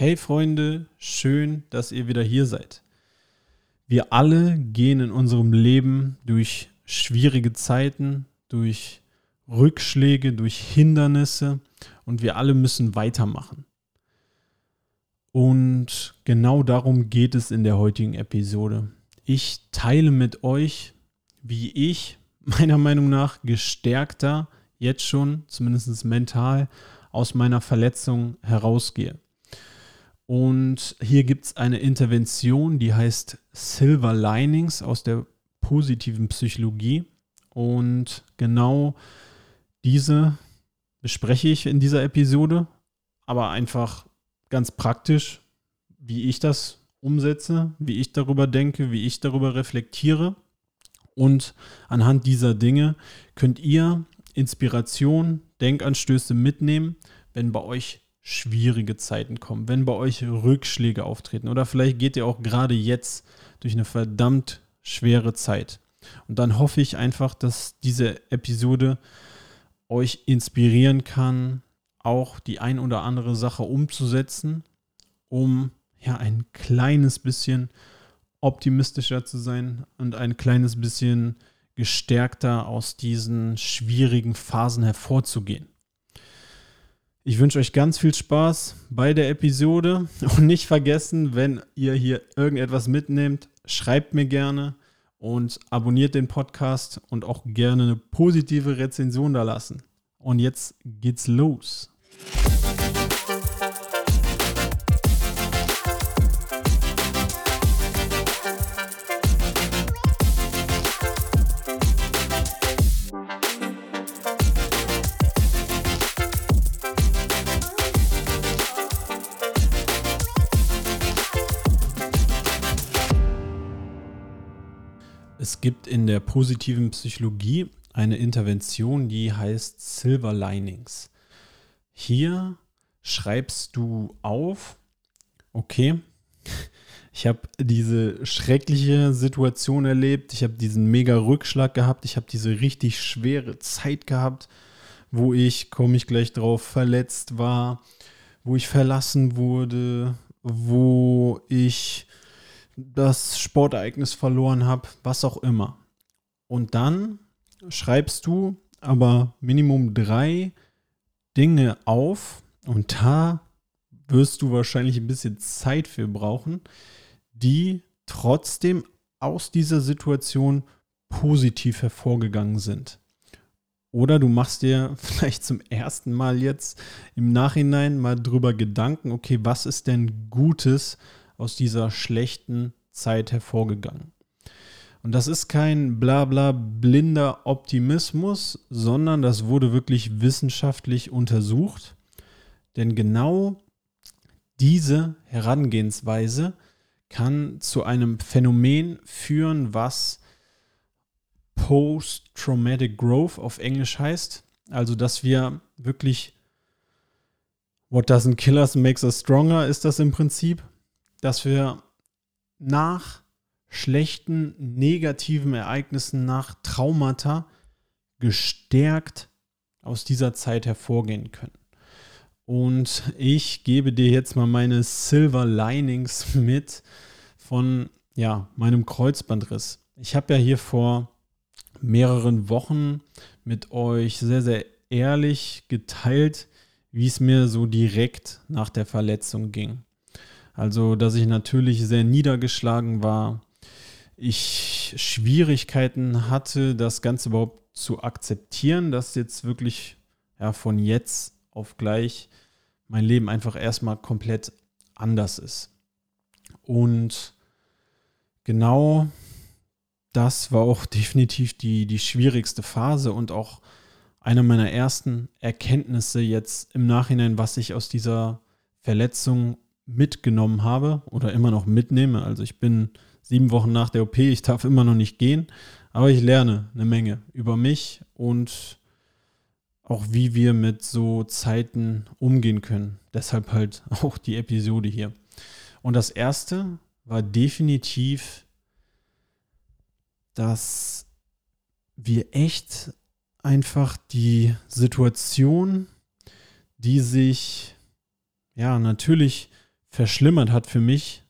Hey Freunde, schön, dass ihr wieder hier seid. Wir alle gehen in unserem Leben durch schwierige Zeiten, durch Rückschläge, durch Hindernisse und wir alle müssen weitermachen. Und genau darum geht es in der heutigen Episode. Ich teile mit euch, wie ich meiner Meinung nach gestärkter jetzt schon, zumindest mental, aus meiner Verletzung herausgehe. Und hier gibt es eine Intervention, die heißt Silver Linings aus der positiven Psychologie. Und genau diese bespreche ich in dieser Episode, aber einfach ganz praktisch, wie ich das umsetze, wie ich darüber denke, wie ich darüber reflektiere. Und anhand dieser Dinge könnt ihr Inspiration, Denkanstöße mitnehmen, wenn bei euch schwierige Zeiten kommen, wenn bei euch Rückschläge auftreten oder vielleicht geht ihr auch gerade jetzt durch eine verdammt schwere Zeit. Und dann hoffe ich einfach, dass diese Episode euch inspirieren kann, auch die ein oder andere Sache umzusetzen, um ja ein kleines bisschen optimistischer zu sein und ein kleines bisschen gestärkter aus diesen schwierigen Phasen hervorzugehen. Ich wünsche euch ganz viel Spaß bei der Episode und nicht vergessen, wenn ihr hier irgendetwas mitnehmt, schreibt mir gerne und abonniert den Podcast und auch gerne eine positive Rezension da lassen. Und jetzt geht's los. Es gibt in der positiven Psychologie eine Intervention, die heißt Silver Linings. Hier schreibst du auf, okay, ich habe diese schreckliche Situation erlebt, ich habe diesen mega Rückschlag gehabt, ich habe diese richtig schwere Zeit gehabt, wo ich, komme ich gleich drauf, verletzt war, wo ich verlassen wurde, wo ich das Sportereignis verloren habe, was auch immer. Und dann schreibst du aber Minimum drei Dinge auf und da wirst du wahrscheinlich ein bisschen Zeit für brauchen, die trotzdem aus dieser Situation positiv hervorgegangen sind. Oder du machst dir vielleicht zum ersten Mal jetzt im Nachhinein mal drüber Gedanken, okay, was ist denn Gutes aus dieser schlechten Zeit hervorgegangen. Und das ist kein blabla blinder Optimismus, sondern das wurde wirklich wissenschaftlich untersucht. Denn genau diese Herangehensweise kann zu einem Phänomen führen, was Post-Traumatic Growth auf Englisch heißt. Also, dass wir wirklich What doesn't kill us makes us stronger ist das im Prinzip dass wir nach schlechten, negativen Ereignissen, nach Traumata gestärkt aus dieser Zeit hervorgehen können. Und ich gebe dir jetzt mal meine Silver Linings mit von ja, meinem Kreuzbandriss. Ich habe ja hier vor mehreren Wochen mit euch sehr, sehr ehrlich geteilt, wie es mir so direkt nach der Verletzung ging. Also, dass ich natürlich sehr niedergeschlagen war, ich Schwierigkeiten hatte, das Ganze überhaupt zu akzeptieren, dass jetzt wirklich ja, von jetzt auf gleich mein Leben einfach erstmal komplett anders ist. Und genau das war auch definitiv die, die schwierigste Phase und auch eine meiner ersten Erkenntnisse jetzt im Nachhinein, was ich aus dieser Verletzung mitgenommen habe oder immer noch mitnehme. Also ich bin sieben Wochen nach der OP, ich darf immer noch nicht gehen, aber ich lerne eine Menge über mich und auch wie wir mit so Zeiten umgehen können. Deshalb halt auch die Episode hier. Und das erste war definitiv, dass wir echt einfach die Situation, die sich ja natürlich verschlimmert hat für mich,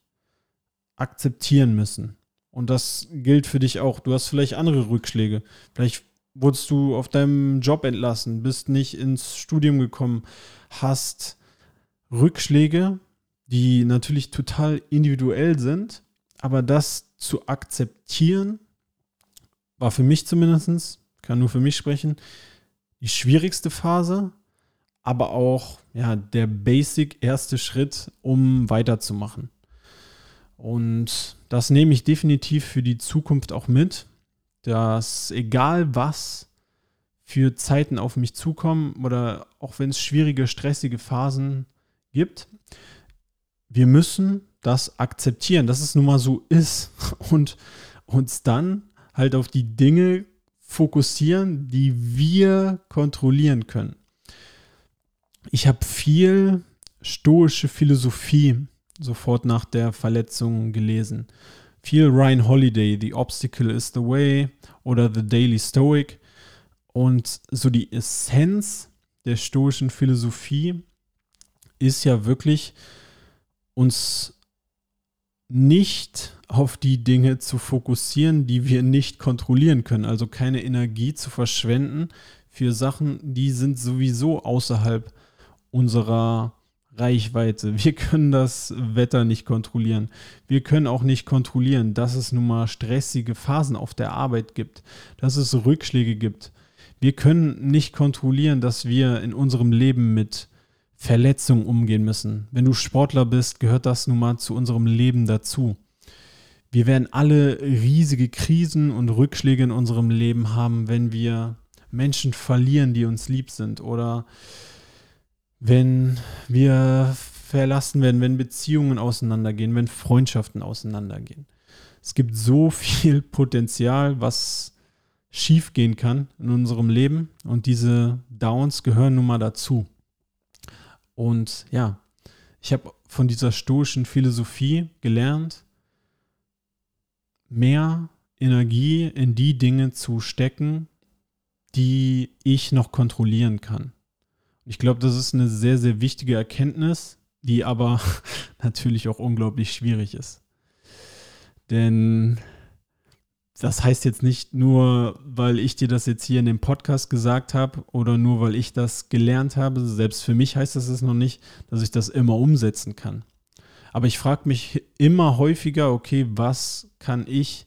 akzeptieren müssen. Und das gilt für dich auch. Du hast vielleicht andere Rückschläge. Vielleicht wurdest du auf deinem Job entlassen, bist nicht ins Studium gekommen, hast Rückschläge, die natürlich total individuell sind, aber das zu akzeptieren, war für mich zumindest, kann nur für mich sprechen, die schwierigste Phase, aber auch ja, der basic erste Schritt, um weiterzumachen. Und das nehme ich definitiv für die Zukunft auch mit, dass egal was für Zeiten auf mich zukommen oder auch wenn es schwierige, stressige Phasen gibt, wir müssen das akzeptieren, dass es nun mal so ist und uns dann halt auf die Dinge fokussieren, die wir kontrollieren können. Ich habe viel stoische Philosophie sofort nach der Verletzung gelesen. Viel Ryan Holiday, The Obstacle is the Way oder The Daily Stoic. Und so die Essenz der stoischen Philosophie ist ja wirklich, uns nicht auf die Dinge zu fokussieren, die wir nicht kontrollieren können. Also keine Energie zu verschwenden für Sachen, die sind sowieso außerhalb unserer Reichweite. Wir können das Wetter nicht kontrollieren. Wir können auch nicht kontrollieren, dass es nun mal stressige Phasen auf der Arbeit gibt, dass es Rückschläge gibt. Wir können nicht kontrollieren, dass wir in unserem Leben mit Verletzungen umgehen müssen. Wenn du Sportler bist, gehört das nun mal zu unserem Leben dazu. Wir werden alle riesige Krisen und Rückschläge in unserem Leben haben, wenn wir Menschen verlieren, die uns lieb sind oder wenn wir verlassen werden, wenn Beziehungen auseinandergehen, wenn Freundschaften auseinandergehen. Es gibt so viel Potenzial, was schiefgehen kann in unserem Leben und diese Downs gehören nun mal dazu. Und ja, ich habe von dieser stoischen Philosophie gelernt, mehr Energie in die Dinge zu stecken, die ich noch kontrollieren kann. Ich glaube, das ist eine sehr, sehr wichtige Erkenntnis, die aber natürlich auch unglaublich schwierig ist. Denn das heißt jetzt nicht nur, weil ich dir das jetzt hier in dem Podcast gesagt habe oder nur weil ich das gelernt habe. Selbst für mich heißt das es noch nicht, dass ich das immer umsetzen kann. Aber ich frage mich immer häufiger, okay, was kann ich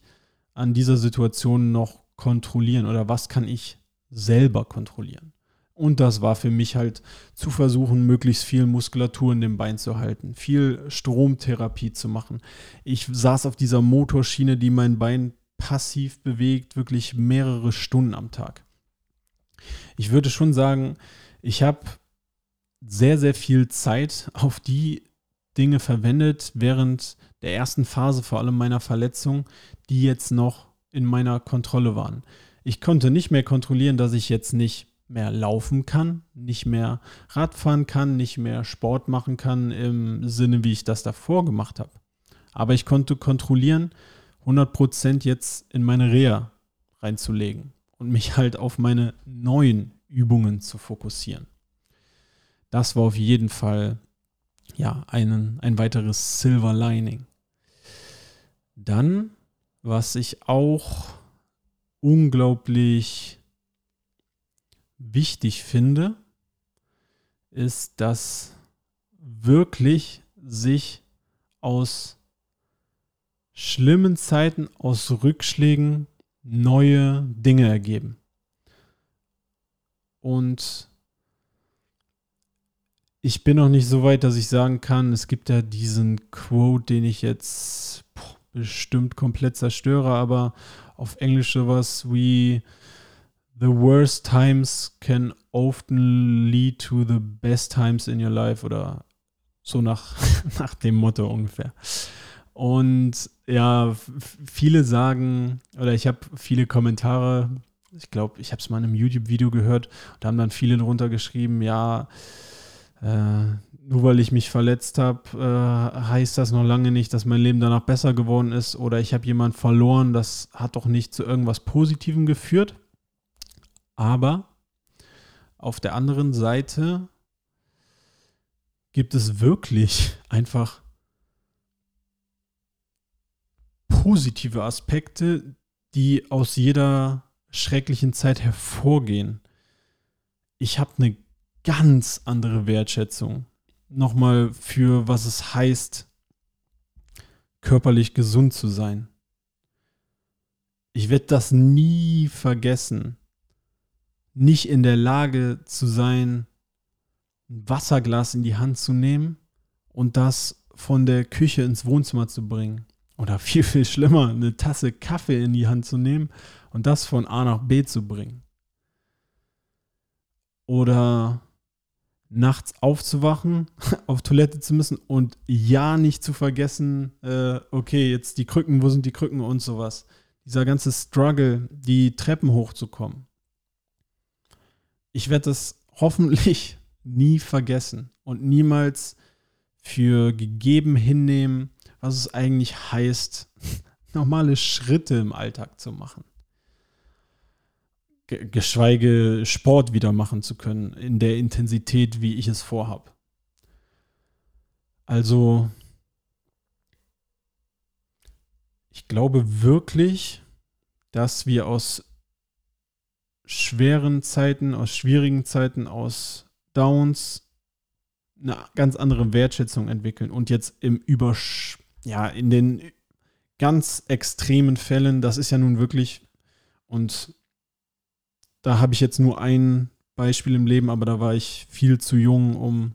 an dieser Situation noch kontrollieren oder was kann ich selber kontrollieren? Und das war für mich halt zu versuchen, möglichst viel Muskulatur in dem Bein zu halten, viel Stromtherapie zu machen. Ich saß auf dieser Motorschiene, die mein Bein passiv bewegt, wirklich mehrere Stunden am Tag. Ich würde schon sagen, ich habe sehr, sehr viel Zeit auf die Dinge verwendet während der ersten Phase, vor allem meiner Verletzung, die jetzt noch in meiner Kontrolle waren. Ich konnte nicht mehr kontrollieren, dass ich jetzt nicht mehr laufen kann, nicht mehr Radfahren kann, nicht mehr Sport machen kann im Sinne, wie ich das davor gemacht habe. Aber ich konnte kontrollieren, 100% jetzt in meine Reha reinzulegen und mich halt auf meine neuen Übungen zu fokussieren. Das war auf jeden Fall ja einen, ein weiteres Silver Lining. Dann, was ich auch unglaublich wichtig finde, ist, dass wirklich sich aus schlimmen Zeiten, aus Rückschlägen neue Dinge ergeben. Und ich bin noch nicht so weit, dass ich sagen kann, es gibt ja diesen Quote, den ich jetzt bestimmt komplett zerstöre, aber auf Englisch sowas wie The worst times can often lead to the best times in your life oder so nach, nach dem Motto ungefähr. Und ja, viele sagen, oder ich habe viele Kommentare, ich glaube, ich habe es mal in einem YouTube-Video gehört, da haben dann viele drunter geschrieben, ja, äh, nur weil ich mich verletzt habe, äh, heißt das noch lange nicht, dass mein Leben danach besser geworden ist oder ich habe jemanden verloren, das hat doch nicht zu irgendwas Positivem geführt. Aber auf der anderen Seite gibt es wirklich einfach positive Aspekte, die aus jeder schrecklichen Zeit hervorgehen. Ich habe eine ganz andere Wertschätzung nochmal für, was es heißt, körperlich gesund zu sein. Ich werde das nie vergessen nicht in der Lage zu sein, ein Wasserglas in die Hand zu nehmen und das von der Küche ins Wohnzimmer zu bringen. Oder viel, viel schlimmer, eine Tasse Kaffee in die Hand zu nehmen und das von A nach B zu bringen. Oder nachts aufzuwachen, auf Toilette zu müssen und ja nicht zu vergessen, äh, okay, jetzt die Krücken, wo sind die Krücken und sowas. Dieser ganze Struggle, die Treppen hochzukommen. Ich werde das hoffentlich nie vergessen und niemals für gegeben hinnehmen, was es eigentlich heißt, normale Schritte im Alltag zu machen. Geschweige Sport wieder machen zu können, in der Intensität, wie ich es vorhab. Also, ich glaube wirklich, dass wir aus schweren Zeiten, aus schwierigen Zeiten, aus Downs eine ganz andere Wertschätzung entwickeln und jetzt im Übersch ja, in den ganz extremen Fällen, das ist ja nun wirklich, und da habe ich jetzt nur ein Beispiel im Leben, aber da war ich viel zu jung, um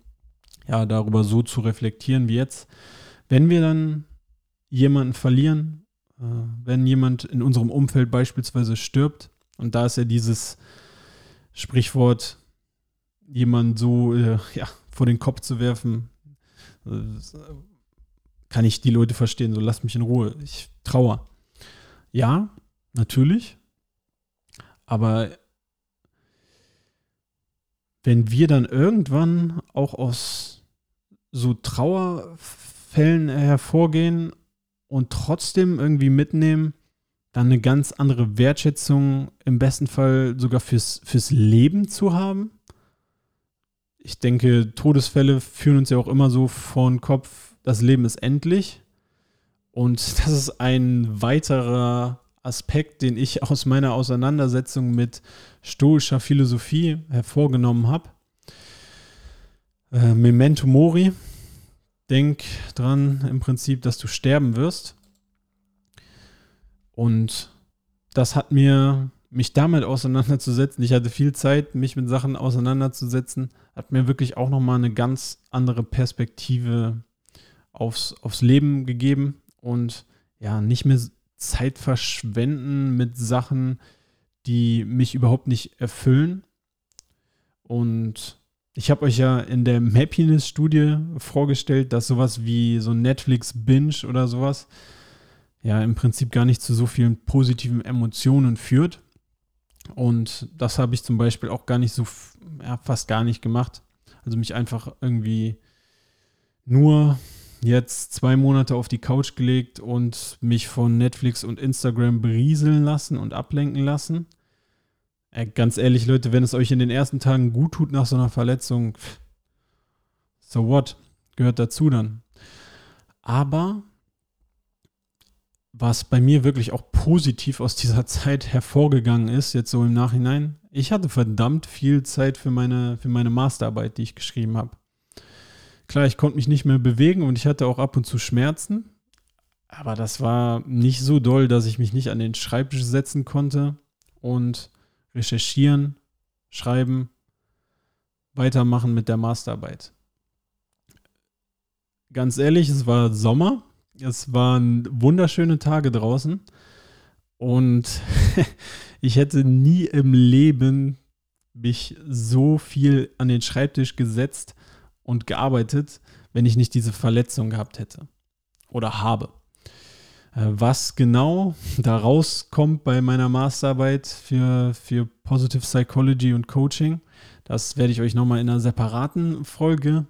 ja darüber so zu reflektieren wie jetzt. Wenn wir dann jemanden verlieren, äh, wenn jemand in unserem Umfeld beispielsweise stirbt, und da ist ja dieses Sprichwort, jemanden so äh, ja, vor den Kopf zu werfen, äh, kann ich die Leute verstehen, so lasst mich in Ruhe, ich trauere. Ja, natürlich, aber wenn wir dann irgendwann auch aus so Trauerfällen hervorgehen und trotzdem irgendwie mitnehmen, dann eine ganz andere Wertschätzung im besten Fall sogar fürs, fürs Leben zu haben. Ich denke, Todesfälle führen uns ja auch immer so vor den Kopf, das Leben ist endlich. Und das ist ein weiterer Aspekt, den ich aus meiner Auseinandersetzung mit stoischer Philosophie hervorgenommen habe. Äh, Memento Mori. Denk dran im Prinzip, dass du sterben wirst. Und das hat mir, mich damit auseinanderzusetzen, ich hatte viel Zeit, mich mit Sachen auseinanderzusetzen, hat mir wirklich auch nochmal eine ganz andere Perspektive aufs, aufs Leben gegeben und ja, nicht mehr Zeit verschwenden mit Sachen, die mich überhaupt nicht erfüllen. Und ich habe euch ja in der Happiness-Studie vorgestellt, dass sowas wie so Netflix-Binge oder sowas ja im Prinzip gar nicht zu so vielen positiven Emotionen führt. Und das habe ich zum Beispiel auch gar nicht so, ja, fast gar nicht gemacht. Also mich einfach irgendwie nur jetzt zwei Monate auf die Couch gelegt und mich von Netflix und Instagram berieseln lassen und ablenken lassen. Äh, ganz ehrlich, Leute, wenn es euch in den ersten Tagen gut tut nach so einer Verletzung, so what? Gehört dazu dann. Aber was bei mir wirklich auch positiv aus dieser Zeit hervorgegangen ist, jetzt so im Nachhinein, ich hatte verdammt viel Zeit für meine, für meine Masterarbeit, die ich geschrieben habe. Klar, ich konnte mich nicht mehr bewegen und ich hatte auch ab und zu Schmerzen. Aber das war nicht so doll, dass ich mich nicht an den Schreibtisch setzen konnte und recherchieren, schreiben, weitermachen mit der Masterarbeit. Ganz ehrlich, es war Sommer. Es waren wunderschöne Tage draußen. Und ich hätte nie im Leben mich so viel an den Schreibtisch gesetzt und gearbeitet, wenn ich nicht diese Verletzung gehabt hätte oder habe. Äh, was genau da rauskommt bei meiner Masterarbeit für, für Positive Psychology und Coaching, das werde ich euch nochmal in einer separaten Folge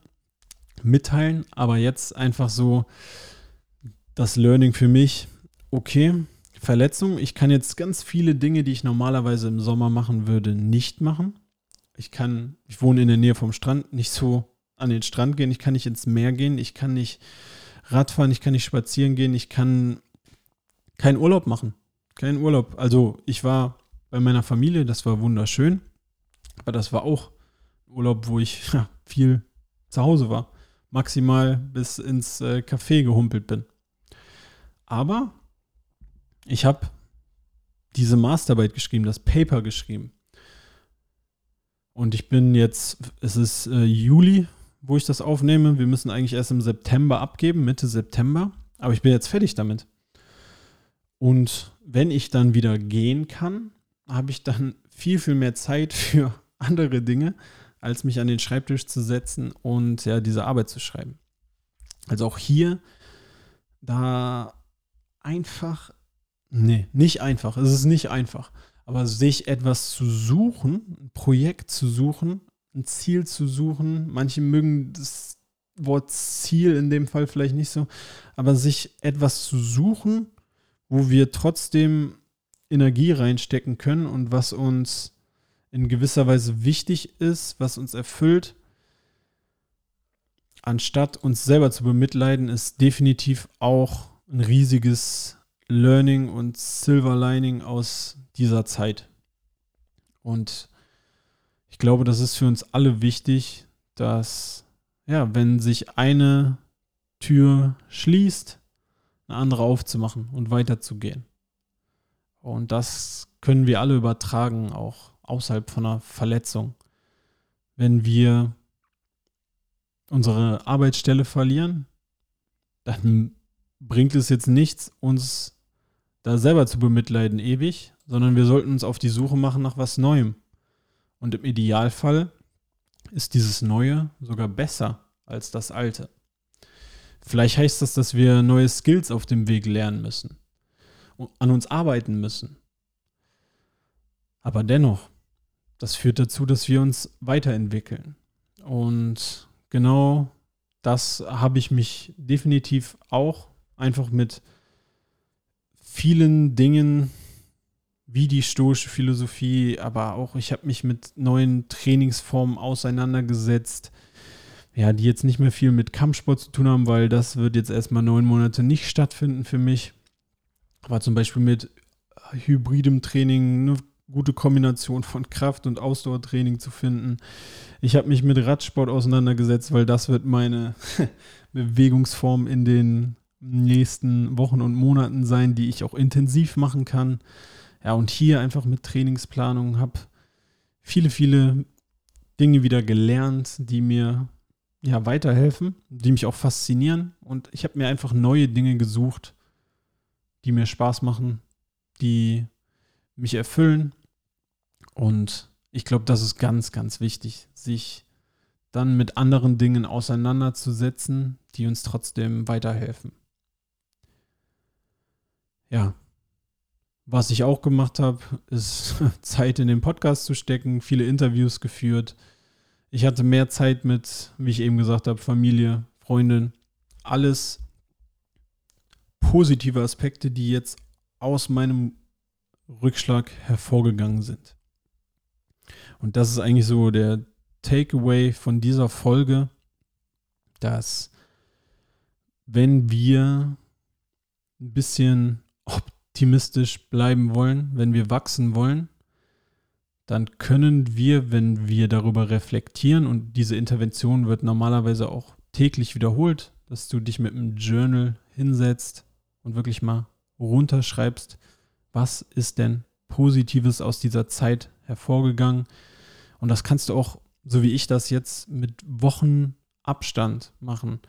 mitteilen. Aber jetzt einfach so das Learning für mich. Okay, Verletzung. Ich kann jetzt ganz viele Dinge, die ich normalerweise im Sommer machen würde, nicht machen. Ich kann, ich wohne in der Nähe vom Strand, nicht so an den Strand gehen, ich kann nicht ins Meer gehen, ich kann nicht Radfahren, ich kann nicht spazieren gehen, ich kann keinen Urlaub machen. Keinen Urlaub. Also ich war bei meiner Familie, das war wunderschön. Aber das war auch Urlaub, wo ich ja, viel zu Hause war. Maximal bis ins äh, Café gehumpelt bin. Aber ich habe diese Masterarbeit geschrieben, das Paper geschrieben. Und ich bin jetzt, es ist äh, Juli, wo ich das aufnehme. Wir müssen eigentlich erst im September abgeben, Mitte September. Aber ich bin jetzt fertig damit. Und wenn ich dann wieder gehen kann, habe ich dann viel, viel mehr Zeit für andere Dinge, als mich an den Schreibtisch zu setzen und ja, diese Arbeit zu schreiben. Also auch hier, da einfach, nee, nicht einfach, es ist nicht einfach, aber sich etwas zu suchen, ein Projekt zu suchen, ein Ziel zu suchen, manche mögen das Wort Ziel in dem Fall vielleicht nicht so, aber sich etwas zu suchen, wo wir trotzdem Energie reinstecken können und was uns in gewisser Weise wichtig ist, was uns erfüllt, anstatt uns selber zu bemitleiden, ist definitiv auch ein riesiges Learning und Silver Lining aus dieser Zeit. Und ich glaube, das ist für uns alle wichtig, dass, ja, wenn sich eine Tür schließt, eine andere aufzumachen und weiterzugehen. Und das können wir alle übertragen, auch außerhalb von einer Verletzung. Wenn wir unsere Arbeitsstelle verlieren, dann bringt es jetzt nichts, uns da selber zu bemitleiden ewig, sondern wir sollten uns auf die Suche machen nach was Neuem. Und im Idealfall ist dieses Neue sogar besser als das Alte. Vielleicht heißt das, dass wir neue Skills auf dem Weg lernen müssen, an uns arbeiten müssen. Aber dennoch, das führt dazu, dass wir uns weiterentwickeln. Und genau das habe ich mich definitiv auch einfach mit vielen Dingen wie die stoische Philosophie, aber auch ich habe mich mit neuen Trainingsformen auseinandergesetzt, ja, die jetzt nicht mehr viel mit Kampfsport zu tun haben, weil das wird jetzt erstmal neun Monate nicht stattfinden für mich. Aber zum Beispiel mit hybridem Training, eine gute Kombination von Kraft- und Ausdauertraining zu finden. Ich habe mich mit Radsport auseinandergesetzt, weil das wird meine Bewegungsform in den nächsten Wochen und Monaten sein, die ich auch intensiv machen kann. Ja, und hier einfach mit Trainingsplanung habe viele, viele Dinge wieder gelernt, die mir ja weiterhelfen, die mich auch faszinieren. Und ich habe mir einfach neue Dinge gesucht, die mir Spaß machen, die mich erfüllen. Und ich glaube, das ist ganz, ganz wichtig, sich dann mit anderen Dingen auseinanderzusetzen, die uns trotzdem weiterhelfen. Ja, was ich auch gemacht habe, ist Zeit in den Podcast zu stecken, viele Interviews geführt. Ich hatte mehr Zeit mit, wie ich eben gesagt habe, Familie, Freundin, alles positive Aspekte, die jetzt aus meinem Rückschlag hervorgegangen sind. Und das ist eigentlich so der Takeaway von dieser Folge, dass wenn wir ein bisschen optimistisch bleiben wollen, wenn wir wachsen wollen, dann können wir, wenn wir darüber reflektieren, und diese Intervention wird normalerweise auch täglich wiederholt, dass du dich mit einem Journal hinsetzt und wirklich mal runterschreibst, was ist denn Positives aus dieser Zeit hervorgegangen. Und das kannst du auch, so wie ich das jetzt, mit Wochen Abstand machen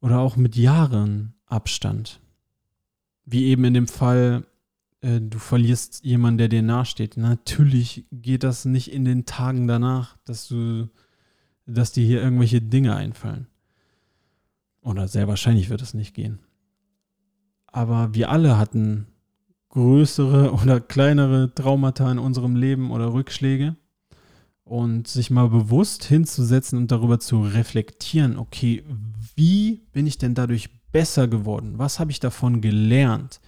oder auch mit Jahren Abstand. Wie eben in dem Fall, äh, du verlierst jemanden, der dir nahesteht. Natürlich geht das nicht in den Tagen danach, dass du, dass dir hier irgendwelche Dinge einfallen. Oder sehr wahrscheinlich wird es nicht gehen. Aber wir alle hatten größere oder kleinere Traumata in unserem Leben oder Rückschläge. Und sich mal bewusst hinzusetzen und darüber zu reflektieren, okay, wie bin ich denn dadurch besser geworden? Was habe ich davon gelernt?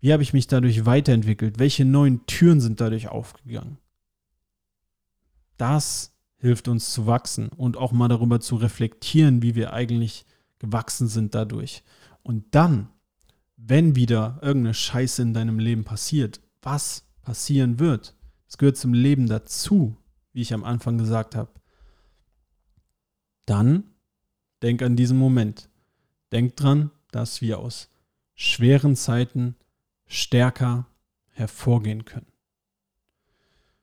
Wie habe ich mich dadurch weiterentwickelt? Welche neuen Türen sind dadurch aufgegangen? Das hilft uns zu wachsen und auch mal darüber zu reflektieren, wie wir eigentlich gewachsen sind dadurch. Und dann wenn wieder irgendeine Scheiße in deinem Leben passiert, was passieren wird, das gehört zum Leben dazu, wie ich am Anfang gesagt habe, dann denk an diesen Moment. Denk dran, dass wir aus schweren Zeiten stärker hervorgehen können.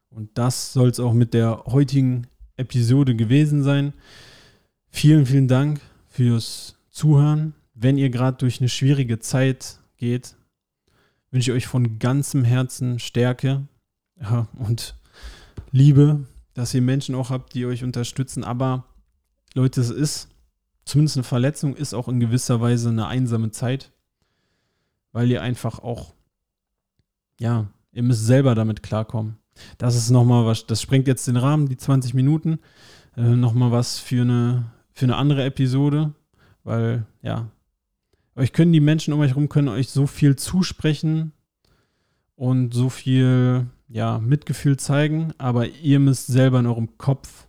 Und das soll es auch mit der heutigen Episode gewesen sein. Vielen, vielen Dank fürs Zuhören. Wenn ihr gerade durch eine schwierige Zeit geht, wünsche ich euch von ganzem Herzen Stärke und Liebe, dass ihr Menschen auch habt, die euch unterstützen. Aber Leute, es ist, zumindest eine Verletzung, ist auch in gewisser Weise eine einsame Zeit, weil ihr einfach auch, ja, ihr müsst selber damit klarkommen. Das ist nochmal was, das sprengt jetzt den Rahmen, die 20 Minuten. Äh, nochmal was für eine, für eine andere Episode, weil, ja, euch können die Menschen um euch herum, können euch so viel zusprechen und so viel, ja, Mitgefühl zeigen, aber ihr müsst selber in eurem Kopf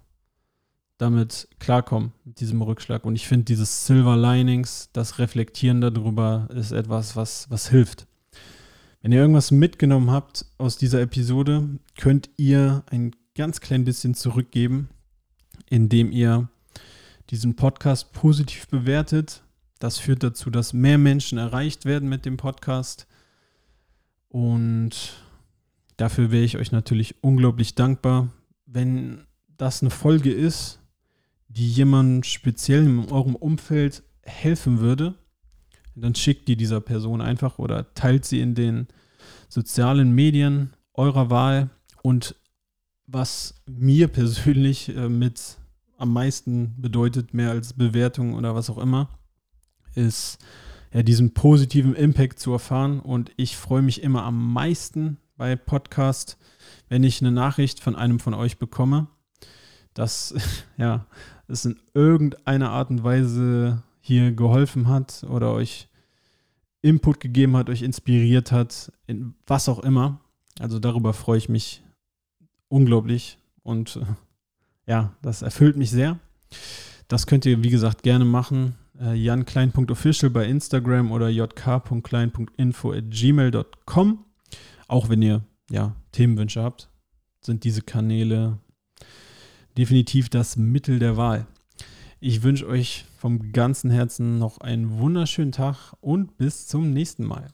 damit klarkommen, mit diesem Rückschlag. Und ich finde, dieses Silver Linings, das Reflektieren darüber, ist etwas, was, was hilft. Wenn ihr irgendwas mitgenommen habt aus dieser Episode, könnt ihr ein ganz klein bisschen zurückgeben, indem ihr diesen Podcast positiv bewertet. Das führt dazu, dass mehr Menschen erreicht werden mit dem Podcast. Und dafür wäre ich euch natürlich unglaublich dankbar, wenn das eine Folge ist, die jemandem speziell in eurem Umfeld helfen würde, dann schickt die dieser Person einfach oder teilt sie in den sozialen Medien eurer Wahl. Und was mir persönlich äh, mit am meisten bedeutet, mehr als Bewertung oder was auch immer, ist ja diesen positiven Impact zu erfahren. Und ich freue mich immer am meisten bei Podcast, wenn ich eine Nachricht von einem von euch bekomme, dass ja es in irgendeiner Art und Weise hier geholfen hat oder euch Input gegeben hat, euch inspiriert hat, in was auch immer. Also darüber freue ich mich unglaublich und äh, ja, das erfüllt mich sehr. Das könnt ihr, wie gesagt, gerne machen. Äh, janklein.official bei Instagram oder jk.klein.info at gmail.com. Auch wenn ihr ja, Themenwünsche habt, sind diese Kanäle definitiv das Mittel der Wahl. Ich wünsche euch vom ganzen Herzen noch einen wunderschönen Tag und bis zum nächsten Mal.